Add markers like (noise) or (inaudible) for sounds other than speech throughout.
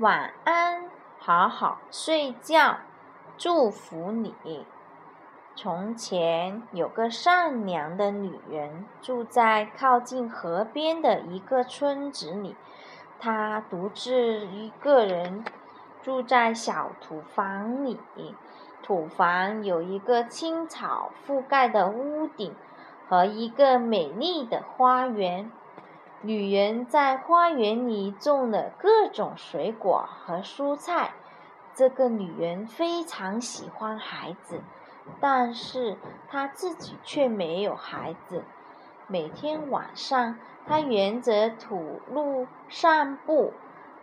晚安，好好睡觉，祝福你。”从前有个善良的女人，住在靠近河边的一个村子里。她独自一个人住在小土房里。土房有一个青草覆盖的屋顶和一个美丽的花园。女人在花园里种了各种水果和蔬菜。这个女人非常喜欢孩子。但是她自己却没有孩子。每天晚上，他沿着土路散步，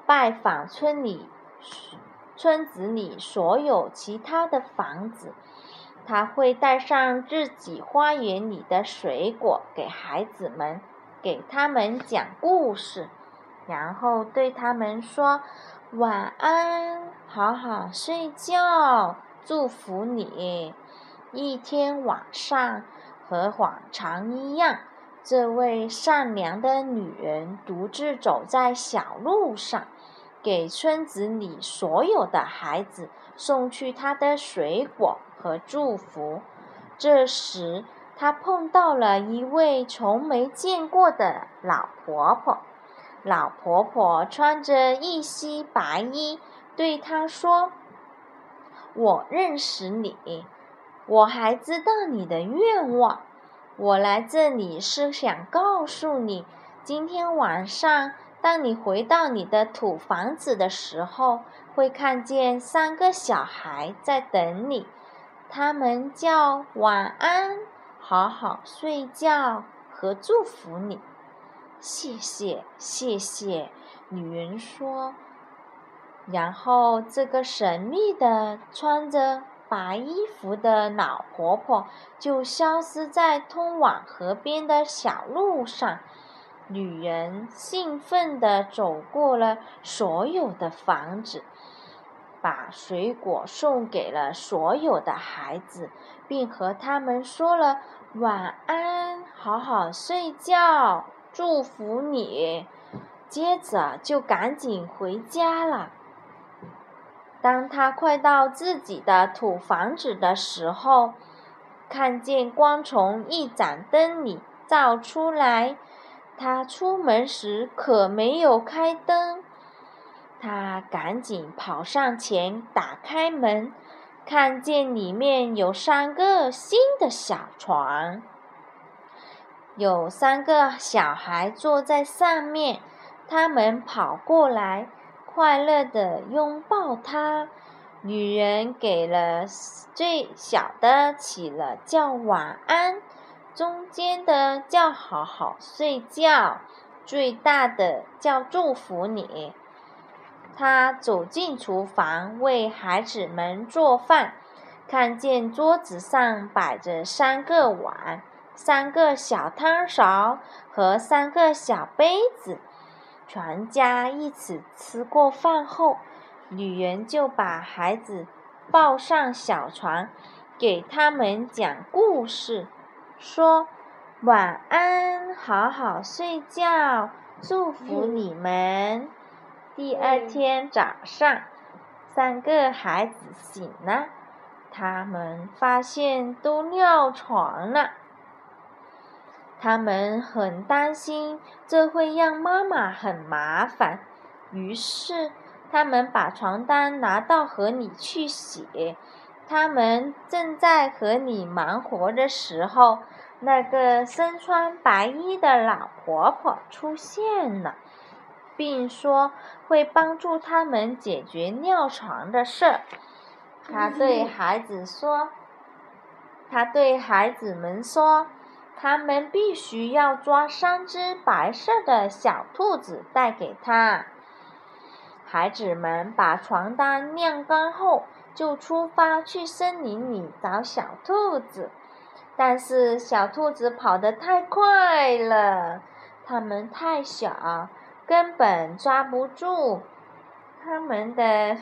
拜访村里、村子里所有其他的房子。他会带上自己花园里的水果给孩子们，给他们讲故事，然后对他们说：“晚安，好好睡觉，祝福你。”一天晚上，和往常一样，这位善良的女人独自走在小路上，给村子里所有的孩子送去她的水果和祝福。这时，他碰到了一位从没见过的老婆婆。老婆婆穿着一袭白衣，对她说：“我认识你。”我还知道你的愿望。我来这里是想告诉你，今天晚上，当你回到你的土房子的时候，会看见三个小孩在等你。他们叫晚安、好好睡觉和祝福你。谢谢，谢谢。女人说。然后，这个神秘的穿着。白衣服的老婆婆就消失在通往河边的小路上。女人兴奋地走过了所有的房子，把水果送给了所有的孩子，并和他们说了晚安，好好睡觉，祝福你。接着就赶紧回家了。当他快到自己的土房子的时候，看见光从一盏灯里照出来。他出门时可没有开灯。他赶紧跑上前打开门，看见里面有三个新的小床，有三个小孩坐在上面。他们跑过来。快乐地拥抱他，女人给了最小的起了叫晚安，中间的叫好好睡觉，最大的叫祝福你。他走进厨房为孩子们做饭，看见桌子上摆着三个碗、三个小汤勺和三个小杯子。全家一起吃过饭后，女人就把孩子抱上小床，给他们讲故事，说：“晚安，好好睡觉，祝福你们。”第二天早上，三个孩子醒了，他们发现都尿床了。他们很担心，这会让妈妈很麻烦。于是，他们把床单拿到河里去洗。他们正在河里忙活的时候，那个身穿白衣的老婆婆出现了，并说会帮助他们解决尿床的事。他对孩子说：“他对孩子们说。”他们必须要抓三只白色的小兔子带给他。孩子们把床单晾干后，就出发去森林里找小兔子。但是小兔子跑得太快了，它们太小，根本抓不住。他们的，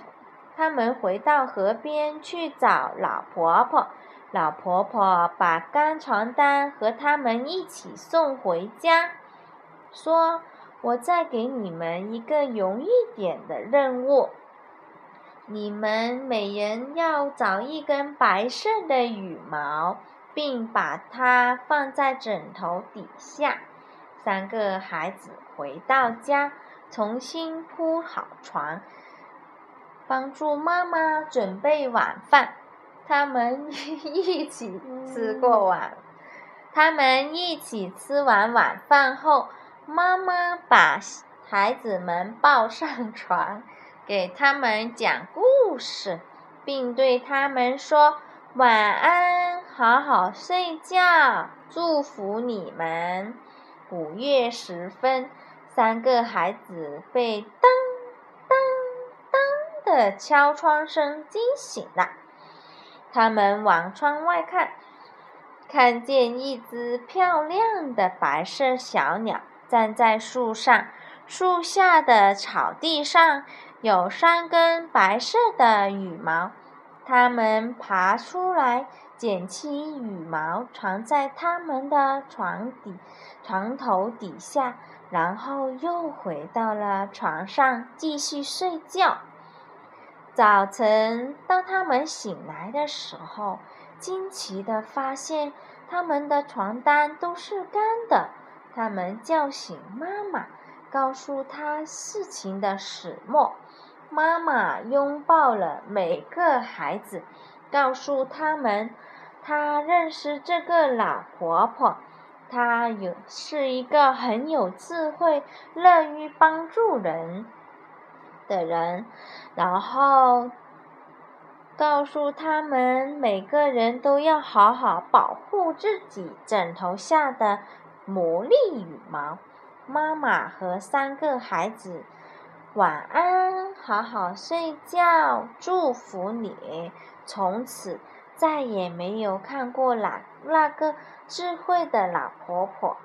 他们回到河边去找老婆婆。老婆婆把干床单和他们一起送回家，说：“我再给你们一个容易点的任务。你们每人要找一根白色的羽毛，并把它放在枕头底下。三个孩子回到家，重新铺好床，帮助妈妈准备晚饭。他们 (laughs) 一起吃过晚，他们一起吃完晚饭后，妈妈把孩子们抱上床。给他们讲故事，并对他们说晚安，好好睡觉，祝福你们。午夜时分，三个孩子被当当当的敲窗声惊醒了。他们往窗外看，看见一只漂亮的白色小鸟站在树上，树下的草地上。有三根白色的羽毛，它们爬出来，捡起羽毛，藏在他们的床底、床头底下，然后又回到了床上继续睡觉。早晨，当他们醒来的时候，惊奇地发现他们的床单都是干的。他们叫醒妈妈。告诉他事情的始末。妈妈拥抱了每个孩子，告诉他们，她认识这个老婆婆，她有是一个很有智慧、乐于帮助人的人。然后告诉他们，每个人都要好好保护自己枕头下的魔力羽毛。妈妈和三个孩子，晚安，好好睡觉，祝福你。从此再也没有看过那那个智慧的老婆婆。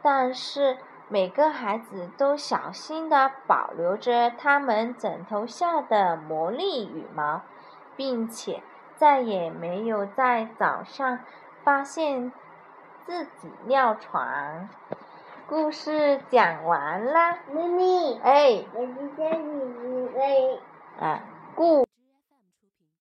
但是每个孩子都小心地保留着他们枕头下的魔力羽毛，并且再也没有在早上发现。自己尿床，故事讲完啦。咪咪，哎，我今天你你哎，啊，故。